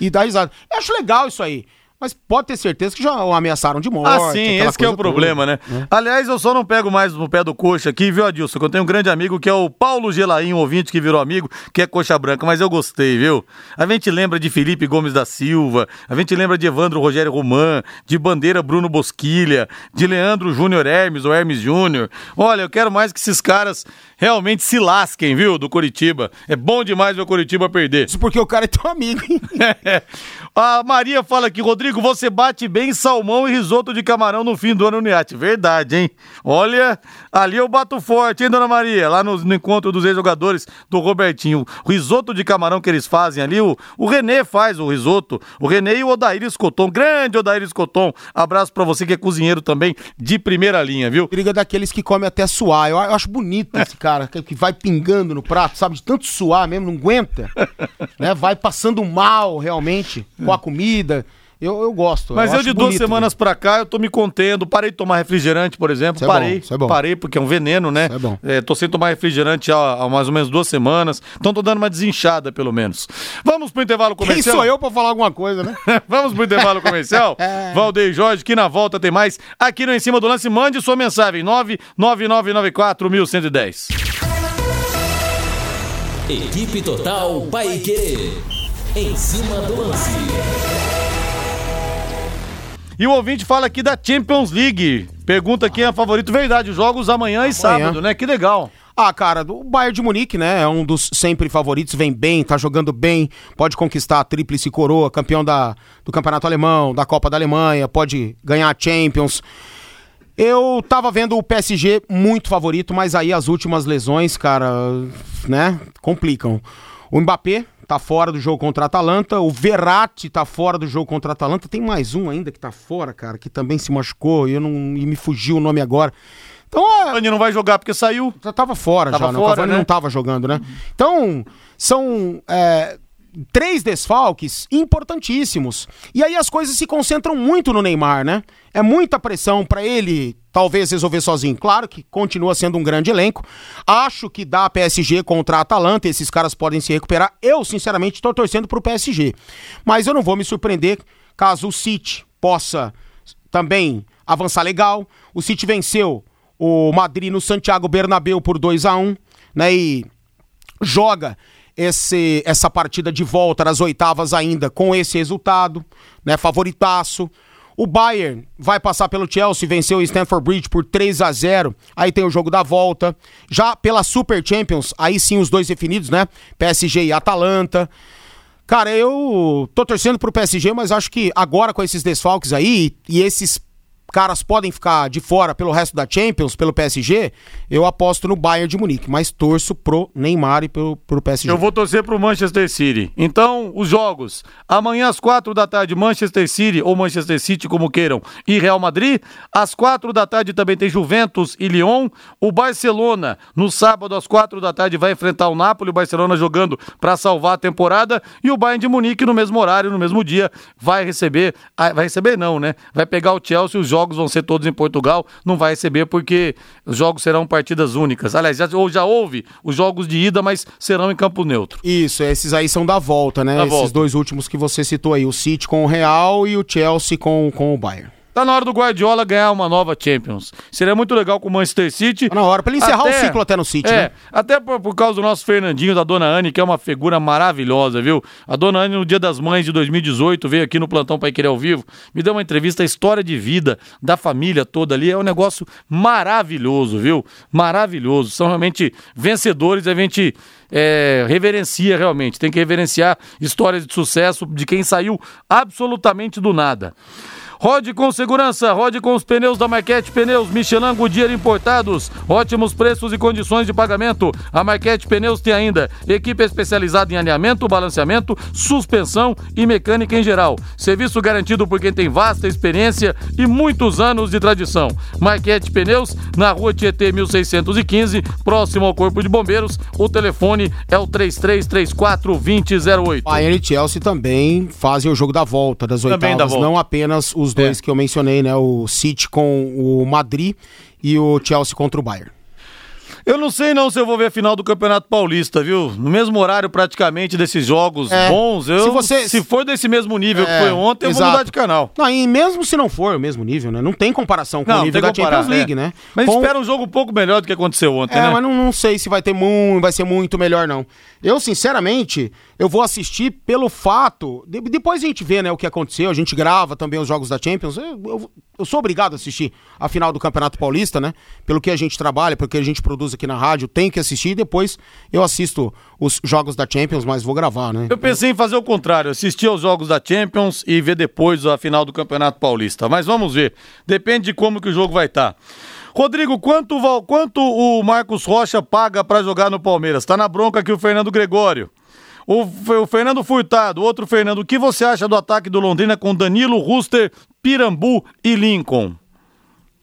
E dá risada. Eu acho legal isso aí. Mas pode ter certeza que já o ameaçaram de morte. Ah, sim, esse é o problema, né? É. Aliás, eu só não pego mais no pé do coxa aqui, viu, Adilson? Que eu tenho um grande amigo que é o Paulo Gelaim, um ouvinte que virou amigo, que é coxa branca, mas eu gostei, viu? A gente lembra de Felipe Gomes da Silva, a gente lembra de Evandro Rogério Roman, de Bandeira Bruno Bosquilha, de Leandro Júnior Hermes, ou Hermes Júnior. Olha, eu quero mais que esses caras realmente se lasquem, viu, do Curitiba. É bom demais ver o Curitiba perder. Isso porque o cara é teu amigo, hein? é. A Maria fala aqui, Rodrigo, você bate bem salmão e risoto de camarão no fim do ano no iate. Verdade, hein? Olha, ali eu bato forte, hein, dona Maria? Lá no, no encontro dos ex-jogadores do Robertinho. O risoto de camarão que eles fazem ali, o, o Renê faz o risoto. O Renê e o Odair Escoton. Grande Odair Escoton. Abraço pra você que é cozinheiro também, de primeira linha, viu? Briga daqueles que comem até suar. Eu, eu acho bonito esse cara, que, que vai pingando no prato, sabe? De tanto suar mesmo, não aguenta. né? Vai passando mal, realmente com a comida. Eu, eu gosto. Mas eu, eu de duas bonito, semanas né? pra cá, eu tô me contendo. Parei de tomar refrigerante, por exemplo. Isso parei. É bom, é parei, porque é um veneno, né? É bom. É, tô sem tomar refrigerante há, há, mais ou menos duas semanas. Então tô dando uma desinchada, pelo menos. Vamos pro intervalo comercial. Quem sou eu pra falar alguma coisa, né? Vamos pro intervalo comercial. é. Valdeir Jorge, que na volta tem mais. Aqui no Em Cima do Lance, mande sua mensagem. 99994 1110. Equipe Total Paique. Em cima do lance. E o ouvinte fala aqui da Champions League. Pergunta quem é favorito. Verdade, jogos amanhã, amanhã. e sábado, né? Que legal. Ah, cara, o Bayern de Munique, né? É um dos sempre favoritos, vem bem, tá jogando bem, pode conquistar a tríplice coroa, campeão da, do Campeonato Alemão, da Copa da Alemanha, pode ganhar a Champions. Eu tava vendo o PSG muito favorito, mas aí as últimas lesões, cara, né, complicam. O Mbappé tá fora do jogo contra a Atalanta. O Verratti tá fora do jogo contra a Atalanta. Tem mais um ainda que tá fora, cara, que também se machucou e, eu não, e me fugiu o nome agora. Então, é... O Cavani não vai jogar porque saiu. Já tava fora, tava já, né? fora, O Cavani né? não tava jogando, né? Então, são é, três desfalques importantíssimos. E aí as coisas se concentram muito no Neymar, né? É muita pressão para ele talvez resolver sozinho. Claro que continua sendo um grande elenco. Acho que dá PSG contra a Atalanta, esses caras podem se recuperar. Eu, sinceramente, estou torcendo para o PSG. Mas eu não vou me surpreender caso o City possa também avançar legal. O City venceu o Madrid no Santiago Bernabéu por 2 a 1 né? E joga esse, essa partida de volta nas oitavas ainda com esse resultado, né? Favoritaço. O Bayern vai passar pelo Chelsea, venceu o Stamford Bridge por 3 a 0 Aí tem o jogo da volta. Já pela Super Champions, aí sim os dois definidos, né? PSG e Atalanta. Cara, eu tô torcendo pro PSG, mas acho que agora com esses desfalques aí e esses caras podem ficar de fora pelo resto da Champions, pelo PSG, eu aposto no Bayern de Munique, mas torço pro Neymar e pro, pro PSG. Eu vou torcer pro Manchester City. Então, os jogos. Amanhã às quatro da tarde, Manchester City ou Manchester City, como queiram, e Real Madrid. Às quatro da tarde também tem Juventus e Lyon. O Barcelona, no sábado às quatro da tarde, vai enfrentar o Napoli. O Barcelona jogando para salvar a temporada. E o Bayern de Munique, no mesmo horário, no mesmo dia, vai receber. Ah, vai receber, não, né? Vai pegar o Chelsea os jogos vão ser todos em Portugal, não vai receber porque os jogos serão partidas únicas. Aliás, já, ou já houve os jogos de ida, mas serão em campo neutro. Isso, esses aí são da volta, né? Da esses volta. dois últimos que você citou aí, o City com o Real e o Chelsea com, com o Bayern. Tá na hora do Guardiola ganhar uma nova Champions. Seria muito legal com o Manchester City. Tá na hora, pra ele encerrar o ciclo até no City, é, né? Até por, por causa do nosso Fernandinho, da Dona Anne, que é uma figura maravilhosa, viu? A Dona Anne, no Dia das Mães de 2018, veio aqui no Plantão Pai Querer ao vivo, me deu uma entrevista, a história de vida da família toda ali. É um negócio maravilhoso, viu? Maravilhoso. São realmente vencedores, a gente é, reverencia realmente. Tem que reverenciar histórias de sucesso de quem saiu absolutamente do nada. Rode com segurança, rode com os pneus da Marquete Pneus, Michelin Goodyear importados, ótimos preços e condições de pagamento. A Marquete Pneus tem ainda equipe especializada em alinhamento, balanceamento, suspensão e mecânica em geral. Serviço garantido por quem tem vasta experiência e muitos anos de tradição. Marquete Pneus, na rua Tietê 1615, próximo ao Corpo de Bombeiros. O telefone é o 3334 2008. Bayern e Chelsea também fazem o jogo da volta, das Também oitavas, da volta. não apenas os dois É. que eu mencionei, né? O City com o Madrid e o Chelsea contra o Bayern. Eu não sei não se eu vou ver a final do Campeonato Paulista, viu? No mesmo horário praticamente desses jogos É. bons. Eu, Se você- se for desse mesmo nível É, que foi ontem, eu vou mudar de canal. Não, e mesmo se não for o mesmo nível, né? Não tem comparação com o nível da comparar, Champions League, é. né? Mas Com- espera um jogo um pouco melhor do que aconteceu ontem, É, né? mas não, não sei se vai ter muito, vai ser muito melhor, não. Eu, sinceramente, eu vou assistir pelo fato. de- depois a gente vê, né, o que aconteceu. A gente grava também os jogos da Champions. Eu, eu- eu sou obrigado a assistir a final do Campeonato Paulista, né? Pelo que a gente trabalha, pelo que a gente produz aqui na rádio, tem que assistir. Depois eu assisto os jogos da Champions, mas vou gravar, né? Eu pensei em fazer o contrário, assistir aos jogos da Champions e ver depois a final do Campeonato Paulista. Mas vamos ver. Depende de como que o jogo vai estar. Rodrigo, quanto, quanto o Marcos Rocha paga pra jogar no Palmeiras? Tá na bronca aqui o Fernando Gregório. O, o Fernando Furtado, outro Fernando, o que você acha do ataque do Londrina com Danilo, Ruster, Pirambu e Lincoln?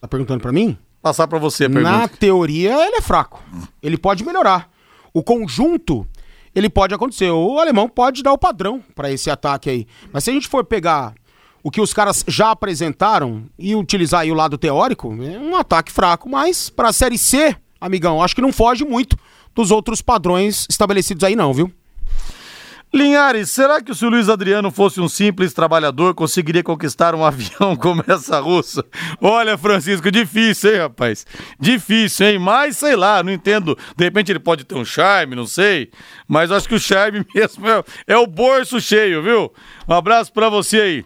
Tá perguntando pra mim? Passar pra você a Na pergunta. teoria, ele é fraco. Ele pode melhorar. O conjunto, ele pode acontecer. O alemão pode dar o padrão pra esse ataque aí. Mas se a gente for pegar o que os caras já apresentaram e utilizar aí o lado teórico, é um ataque fraco. Mas pra Série C, amigão, acho que não foge muito dos outros padrões estabelecidos aí não, viu? Linhares, será que se o Luiz Adriano fosse um simples trabalhador, conseguiria conquistar um avião como essa russa? Olha, Francisco, difícil, hein, rapaz? Difícil, hein? Mas, sei lá, não entendo. De repente ele pode ter um charme, não sei. Mas acho que o charme mesmo é, é o bolso cheio, viu? Um abraço pra você aí.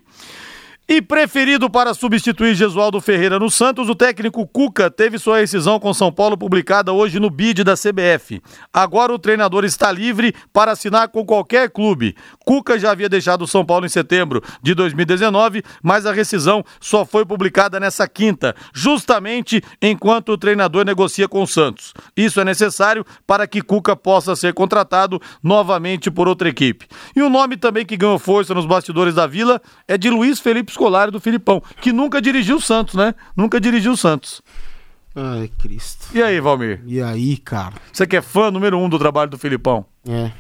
E preferido para substituir Gesualdo Ferreira no Santos, o técnico Cuca teve sua rescisão com São Paulo publicada hoje no BID da CBF. Agora o treinador está livre para assinar com qualquer clube. Cuca já havia deixado o São Paulo em setembro de 2019, mas a rescisão só foi publicada nessa quinta, justamente enquanto o treinador negocia com o Santos. Isso é necessário para que Cuca possa ser contratado novamente por outra equipe. E o nome também que ganhou força nos bastidores da Vila é de Luiz Felipe Scolari do Filipão, que nunca dirigiu o Santos, né? Nunca dirigiu o Santos. Ai, Cristo. E aí, Valmir? E aí, cara? Você que é fã número um do trabalho do Filipão? É.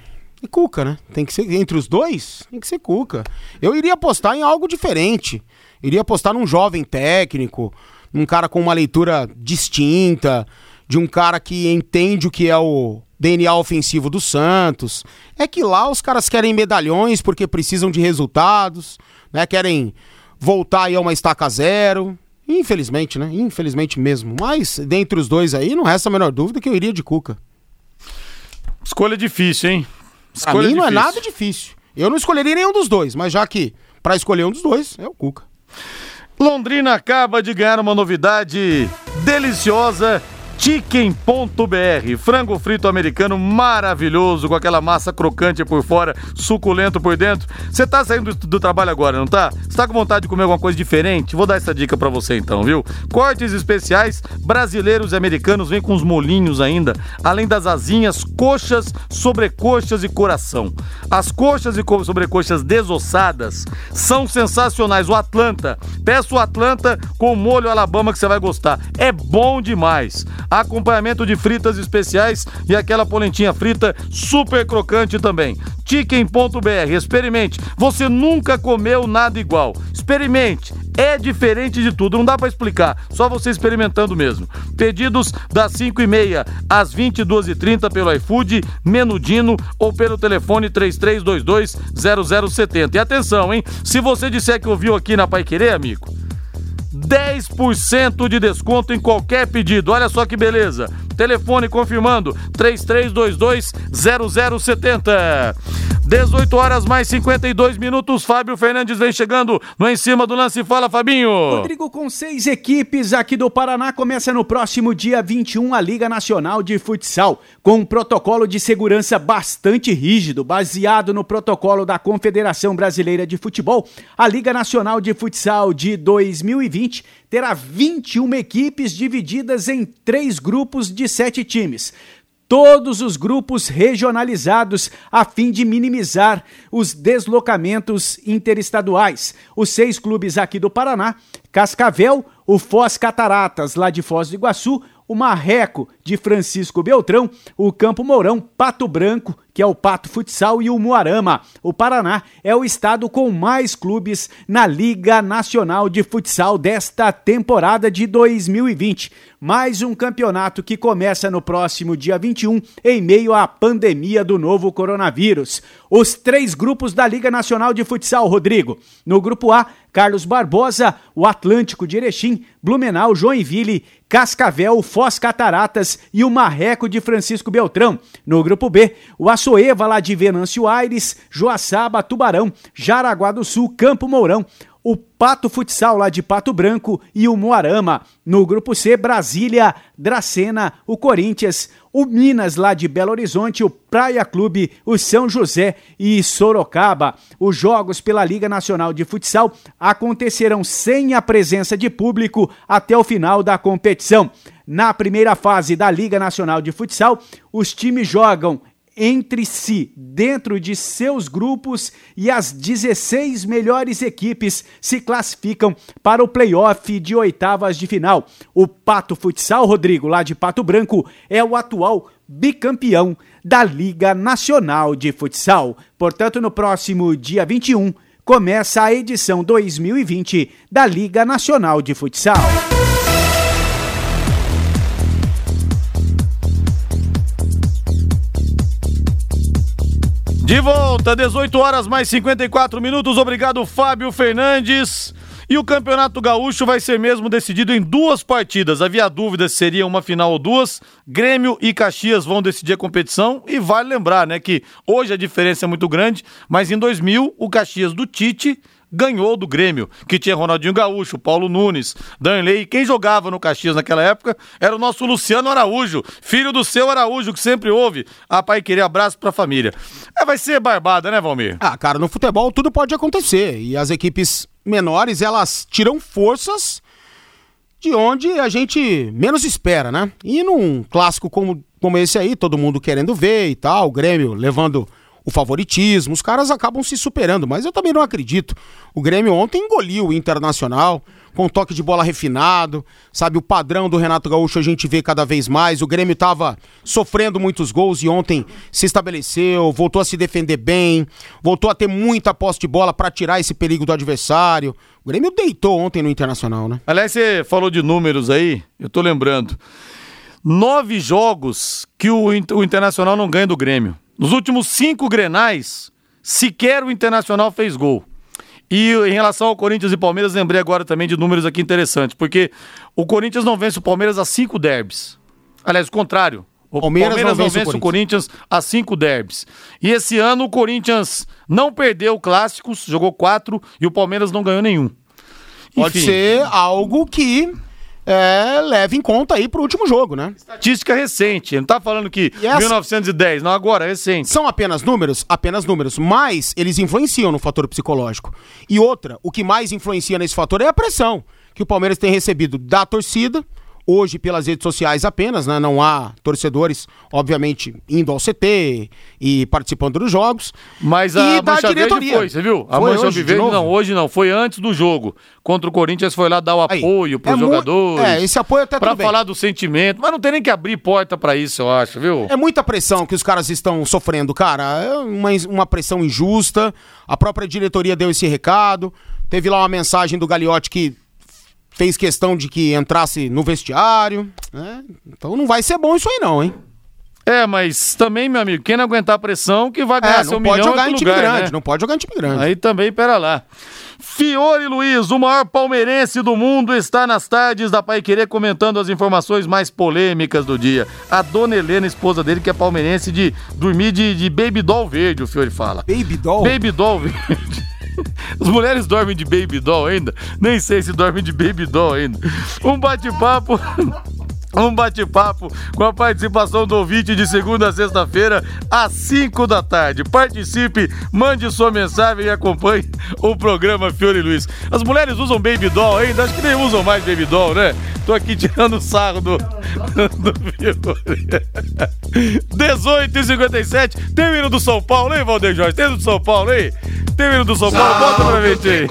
E Cuca, né? Tem que ser entre os dois, tem que ser Cuca. Eu iria apostar em algo diferente. Iria apostar num jovem técnico, num cara com uma leitura distinta, de um cara que entende o que é o DNA ofensivo do Santos. É que lá os caras querem medalhões porque precisam de resultados, né? Querem voltar aí a uma estaca zero. Infelizmente, né? Infelizmente mesmo. Mas dentre os dois aí, não resta a menor dúvida que eu iria de Cuca. Escolha difícil, hein? Pra mim não é nada difícil. Eu não escolheria nenhum dos dois, mas já que pra escolher um dos dois é o Cuca. Londrina acaba de ganhar uma novidade deliciosa Chicken.br, frango frito americano maravilhoso, com aquela massa crocante por fora, suculento por dentro. Você tá saindo do, do, trabalho agora, não tá? Você tá com vontade de comer alguma coisa diferente? Vou dar essa dica para você então, viu? Cortes especiais, brasileiros e americanos vêm com os molinhos ainda, além das asinhas, coxas, sobrecoxas e coração. As coxas e sobrecoxas desossadas são sensacionais. O Atlanta, peça o Atlanta com molho Alabama que você vai gostar. É bom demais acompanhamento de fritas especiais e aquela polentinha frita super crocante também. Chicken.br, experimente. Você nunca comeu nada igual. Experimente. É diferente de tudo, não dá para explicar, só você experimentando mesmo. Pedidos das 5 e meia às 22h30 pelo iFood, Menudino ou pelo telefone 3322-0070. E atenção, hein? Se você disser que ouviu aqui na Pai Querer, amigo, 10% de desconto em qualquer pedido. Olha só que beleza. Telefone confirmando 33220070. 18 horas mais 52 minutos. Fábio Fernandes vem chegando no em cima do lance. Fala, Fabinho. Rodrigo, com seis equipes aqui do Paraná, começa no próximo dia 21 a Liga Nacional de Futsal, com um protocolo de segurança bastante rígido, baseado no protocolo da Confederação Brasileira de Futebol. A Liga Nacional de Futsal de 2020 terá 21 equipes divididas em três grupos de sete times todos os grupos regionalizados a fim de minimizar os deslocamentos interestaduais. Os seis clubes aqui do Paraná, Cascavel, o Foz Cataratas, lá de Foz do Iguaçu, o Marreco de Francisco Beltrão, o Campo Mourão, Pato Branco, que é o Pato Futsal, e o Moarama. O Paraná é o estado com mais clubes na Liga Nacional de Futsal desta temporada de 2020. Mais um campeonato que começa no próximo dia 21, em meio à pandemia do novo coronavírus. Os três grupos da Liga Nacional de Futsal, Rodrigo. No grupo A, Carlos Barbosa, o Atlântico de Erechim, Blumenau, Joinville, Cascavel, Foz Cataratas e o Marreco de Francisco Beltrão. No grupo B, o Açoeva lá de Venâncio Aires, Joaçaba, Tubarão, Jaraguá do Sul, Campo Mourão, o Pato Futsal lá de Pato Branco e o Moarama. No grupo C, Brasília, Dracena, o Corinthians, o Minas lá de Belo Horizonte, o Praia Clube, o São José e Sorocaba. Os jogos pela Liga Nacional de Futsal acontecerão sem a presença de público até o final da competição. Na primeira fase da Liga Nacional de Futsal, os times jogam entre si, dentro de seus grupos, e as 16 melhores equipes se classificam para o playoff de oitavas de final. O Pato Futsal, Rodrigo, lá de Pato Branco, é o atual bicampeão da Liga Nacional de Futsal. Portanto, no próximo dia 21, começa a edição 2020 da Liga Nacional de Futsal. De volta, 18 horas mais 54 minutos. Obrigado, Fábio Fernandes. E o Campeonato Gaúcho vai ser mesmo decidido em duas partidas. Havia dúvida se seria uma final ou duas. Grêmio e Caxias vão decidir a competição. E vale lembrar, né, que hoje a diferença é muito grande, mas em 2000 o Caxias do Tite ganhou do Grêmio, que tinha Ronaldinho Gaúcho, Paulo Nunes, Danley. Quem jogava no Caxias naquela época era o nosso Luciano Araújo, filho do seu Araújo, que sempre ouve. A pai querer abraço pra família. É, vai ser barbada, né, Valmir? Ah, cara, no futebol tudo pode acontecer. E as equipes menores, elas tiram forças de onde a gente menos espera, né? E num clássico como, como esse aí, todo mundo querendo ver e tal, o Grêmio levando o favoritismo, os caras acabam se superando, mas eu também não acredito. O Grêmio ontem engoliu o Internacional, com um toque de bola refinado, sabe? O padrão do Renato Gaúcho a gente vê cada vez mais. O Grêmio estava sofrendo muitos gols e ontem se estabeleceu, voltou a se defender bem, voltou a ter muita posse de bola para tirar esse perigo do adversário. O Grêmio deitou ontem no Internacional, né? Aliás, você falou de números aí, eu tô lembrando. Nove jogos que o, o Internacional não ganha do Grêmio. Nos últimos cinco grenais, sequer o Internacional fez gol. E em relação ao Corinthians e Palmeiras, lembrei agora também de números aqui interessantes, porque o Corinthians não vence o Palmeiras a cinco derbys. Aliás, o contrário. O Palmeiras, Palmeiras não, vence, não vence o, Corinthians. o Corinthians a cinco derbys. E esse ano o Corinthians não perdeu clássicos, jogou quatro, e o Palmeiras não ganhou nenhum. Pode Enfim. ser algo que é, leve em conta aí pro último jogo, né? Estatística recente. Não tá falando que E essa- 1910, não, agora, recente. São apenas números? Apenas números. Mas eles influenciam no fator psicológico. E outra, o que mais influencia nesse fator é a pressão que o Palmeiras tem recebido da torcida. Hoje, pelas redes sociais apenas, né? Não há torcedores, obviamente, indo ao CT e participando dos jogos. Mas E a da Verde diretoria. foi, você viu? A Foi Mancha hoje, de Verde, não, hoje não, foi antes do jogo. Contra o Corinthians foi lá dar o apoio pros é mu- jogadores. é, esse apoio até bem. falar do sentimento, mas não tem nem que abrir porta pra isso, eu acho, viu? É muita pressão que os caras estão sofrendo, cara. É uma, uma pressão injusta. A própria diretoria deu esse recado. Teve lá uma mensagem do Gagliotti que fez questão de que entrasse no vestiário. né? Então não vai ser bom isso aí, não, hein? É, mas também, meu amigo, quem não aguentar a pressão, que vai ganhar É, seu não pode milhão jogar em outro time lugar, grande. né? Não pode jogar em time grande. Aí também, pera lá. Fiore Luiz, o maior palmeirense do mundo, está nas tardes da Pai Querer comentando as informações mais polêmicas do dia. A dona Helena, esposa dele, que é palmeirense, de dormir de, de baby doll verde, o Fiore fala. Baby doll? Baby doll verde. As mulheres dormem de baby doll ainda? Nem sei se dormem de baby doll ainda. Um bate-papo. Um bate-papo com a participação do ouvinte de segunda a sexta-feira, às 5 da tarde. Participe, mande sua mensagem e acompanhe o programa Fiore Luiz. As mulheres usam baby doll ainda? Acho que nem usam mais baby doll, né? Tô aqui tirando sarro do, do Fiore. 18 e 57 Tem o hino do São Paulo, hein, Valdeir Jorge? Tem o do São Paulo, hein? Tem o hino do São Paulo? Bota pra gente aí.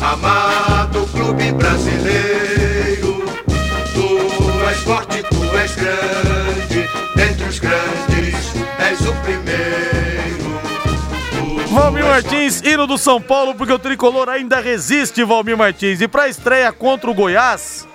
Amado clube brasileiro. Grande, dentre os grandes és o primeiro. Valmir Martins, hino do São Paulo, porque o tricolor ainda resiste, Valmir Martins. E pra estreia contra o Goiás,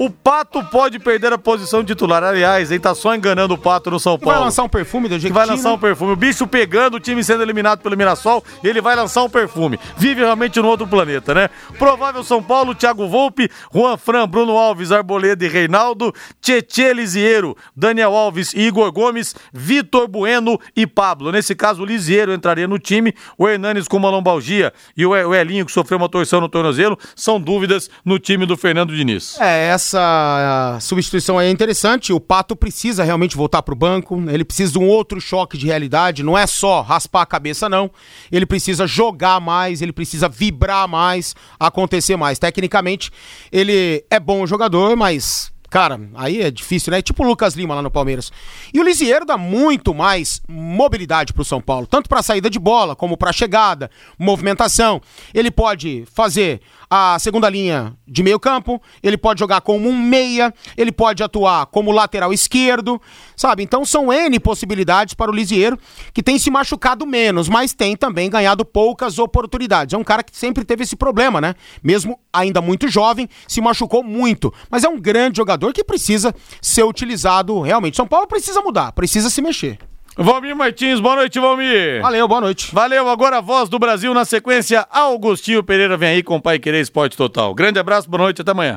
o Pato pode perder a posição titular. Aliás, ele tá só enganando o Pato no São Vai Paulo. lançar um perfume do jeito vai lançar um perfume. O bicho pegando, o time sendo eliminado pelo Mirassol, ele vai lançar um perfume. Vive realmente no outro planeta, né? Provável São Paulo, Thiago Volpe, Juan Fran, Bruno Alves, Arboleda e Reinaldo, Tietê Lisieiro, Daniel Alves e Igor Gomes, Vitor Bueno e Pablo. Nesse caso, o Lisieiro entraria no time, o Hernanes com uma lombalgia E- o Elinho, que sofreu uma torção no tornozelo, são dúvidas no time do Fernando Diniz. É, essa ah, substituição aí é interessante. O Pato precisa realmente voltar pro banco. Ele precisa de um outro choque de realidade. Não é só raspar a cabeça, não. Ele precisa jogar mais, ele precisa vibrar mais, acontecer mais. Tecnicamente, ele é bom jogador, mas. Cara, aí é difícil, né? Tipo o Lucas Lima lá no Palmeiras. E o Lisieiro dá muito mais mobilidade pro São Paulo, tanto pra saída de bola como pra chegada, movimentação. Ele pode fazer a segunda linha de meio campo, ele pode jogar como um meia, ele pode atuar como lateral esquerdo, sabe? Então são N possibilidades para o Lisieiro, que tem se machucado menos, mas tem também ganhado poucas oportunidades. É um cara que sempre teve esse problema, né? Mesmo ainda muito jovem, se machucou muito, mas é um grande jogador que precisa ser utilizado realmente. São Paulo precisa mudar, precisa se mexer. Valmir Martins, boa noite, Valmir. Valeu, boa noite. Valeu, agora a voz do Brasil na sequência. Augustinho Pereira vem aí com o Pai Querer Esporte Total. Grande abraço, boa noite, até amanhã.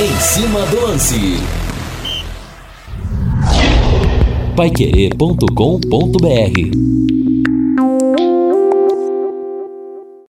Em cima do lance. Paiquerê.com.br